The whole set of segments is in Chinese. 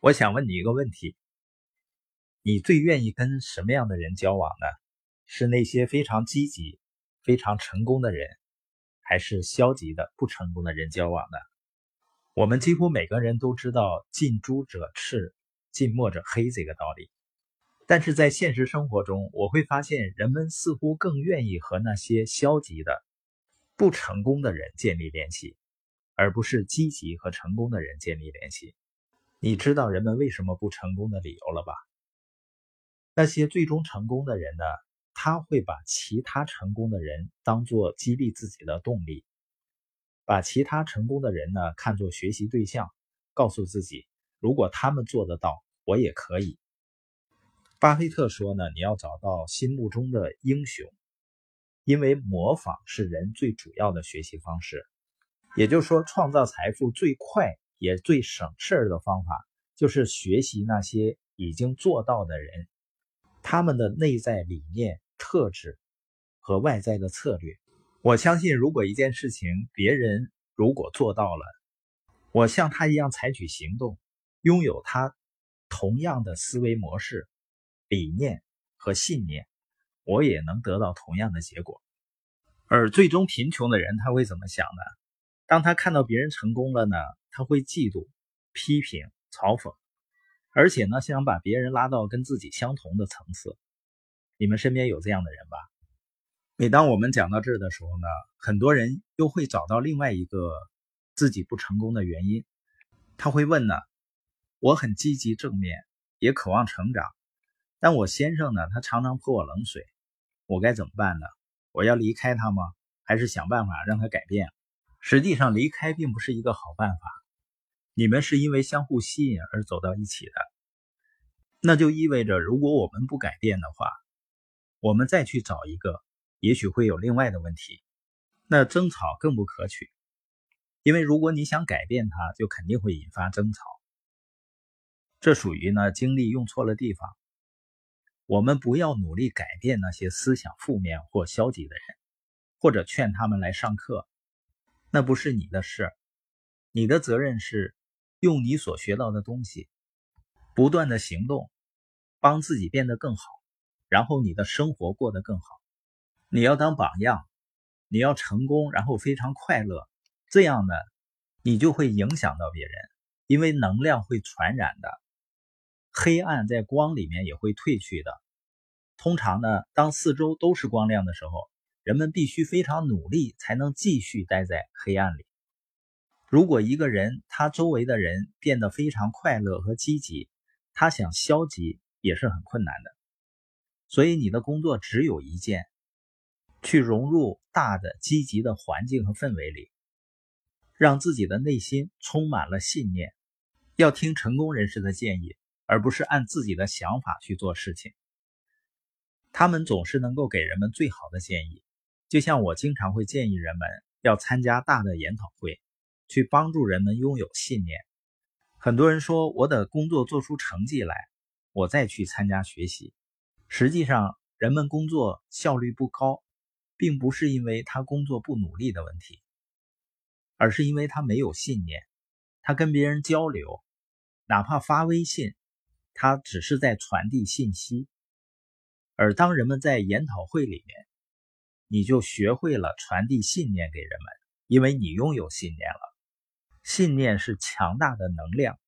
我想问你一个问题：你最愿意跟什么样的人交往呢？是那些非常积极、非常成功的人，还是消极的、不成功的人交往呢？我们几乎每个人都知道“近朱者赤，近墨者黑”这个道理，但是在现实生活中，我会发现人们似乎更愿意和那些消极的、不成功的人建立联系，而不是积极和成功的人建立联系。你知道人们为什么不成功的理由了吧？那些最终成功的人呢？他会把其他成功的人当做激励自己的动力，把其他成功的人呢看作学习对象，告诉自己，如果他们做得到，我也可以。巴菲特说呢，你要找到心目中的英雄，因为模仿是人最主要的学习方式。也就是说，创造财富最快也最省事儿的方法，就是学习那些已经做到的人，他们的内在理念。特质和外在的策略，我相信，如果一件事情别人如果做到了，我像他一样采取行动，拥有他同样的思维模式、理念和信念，我也能得到同样的结果。而最终贫穷的人他会怎么想呢？当他看到别人成功了呢，他会嫉妒、批评、嘲讽，而且呢，想把别人拉到跟自己相同的层次。你们身边有这样的人吧？每当我们讲到这儿的时候呢，很多人又会找到另外一个自己不成功的原因。他会问呢：“我很积极正面，也渴望成长，但我先生呢，他常常泼我冷水，我该怎么办呢？我要离开他吗？还是想办法让他改变？”实际上，离开并不是一个好办法。你们是因为相互吸引而走到一起的，那就意味着，如果我们不改变的话，我们再去找一个，也许会有另外的问题，那争吵更不可取，因为如果你想改变它，就肯定会引发争吵。这属于呢精力用错了地方。我们不要努力改变那些思想负面或消极的人，或者劝他们来上课，那不是你的事。你的责任是用你所学到的东西，不断的行动，帮自己变得更好。然后你的生活过得更好，你要当榜样，你要成功，然后非常快乐，这样呢，你就会影响到别人，因为能量会传染的，黑暗在光里面也会褪去的。通常呢，当四周都是光亮的时候，人们必须非常努力才能继续待在黑暗里。如果一个人他周围的人变得非常快乐和积极，他想消极也是很困难的。所以你的工作只有一件，去融入大的积极的环境和氛围里，让自己的内心充满了信念。要听成功人士的建议，而不是按自己的想法去做事情。他们总是能够给人们最好的建议。就像我经常会建议人们要参加大的研讨会，去帮助人们拥有信念。很多人说我的工作做出成绩来，我再去参加学习。实际上，人们工作效率不高，并不是因为他工作不努力的问题，而是因为他没有信念。他跟别人交流，哪怕发微信，他只是在传递信息。而当人们在研讨会里面，你就学会了传递信念给人们，因为你拥有信念了。信念是强大的能量。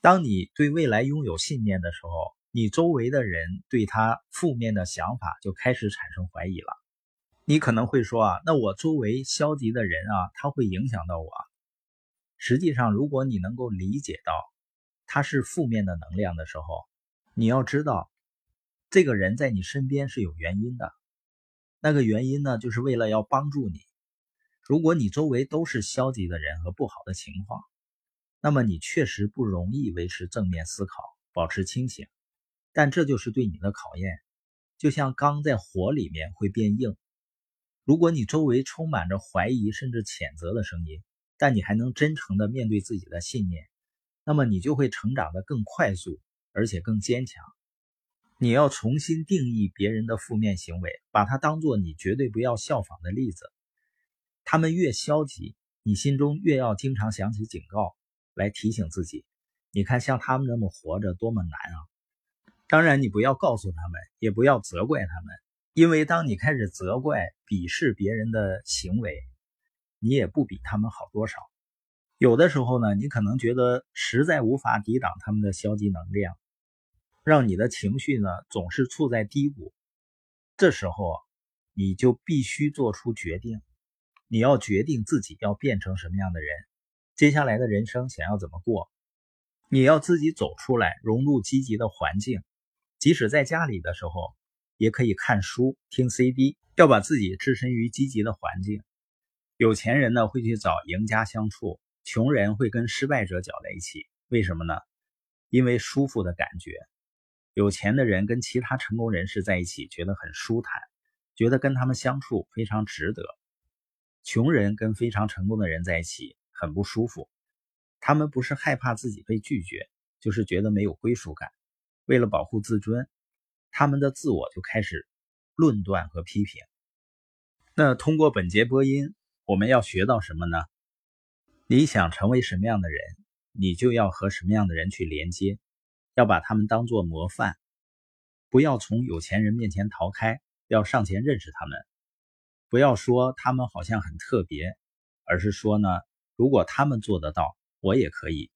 当你对未来拥有信念的时候，你周围的人对他负面的想法就开始产生怀疑了。你可能会说啊，那我周围消极的人啊，他会影响到我。实际上，如果你能够理解到他是负面的能量的时候，你要知道，这个人在你身边是有原因的。那个原因呢，就是为了要帮助你。如果你周围都是消极的人和不好的情况，那么你确实不容易维持正面思考，保持清醒。但这就是对你的考验，就像钢在火里面会变硬。如果你周围充满着怀疑甚至谴责的声音，但你还能真诚地面对自己的信念，那么你就会成长得更快速，而且更坚强。你要重新定义别人的负面行为，把它当做你绝对不要效仿的例子。他们越消极，你心中越要经常想起警告，来提醒自己，你看，像他们那么活着多么难啊！当然，你不要告诉他们，也不要责怪他们，因为当你开始责怪、鄙视别人的行为，你也不比他们好多少。有的时候呢，你可能觉得实在无法抵挡他们的消极能量，让你的情绪呢总是处在低谷。这时候，你就必须做出决定，你要决定自己要变成什么样的人，接下来的人生想要怎么过。你要自己走出来，融入积极的环境，即使在家里的时候，也可以看书、听 CD，要把自己置身于积极的环境。有钱人呢会去找赢家相处。穷人会跟失败者搅在一起，为什么呢？因为舒服的感觉。有钱的人跟其他成功人士在一起，觉得很舒坦，觉得跟他们相处非常值得。穷人跟非常成功的人在一起很不舒服，他们不是害怕自己被拒绝，就是觉得没有归属感。为了保护自尊，他们的自我就开始论断和批评。那通过本节播音，我们要学到什么呢？你想成为什么样的人，你就要和什么样的人去连接，要把他们当做模范，不要从有钱人面前逃开，要上前认识他们。不要说他们好像很特别，而是说呢，如果他们做得到，我也可以。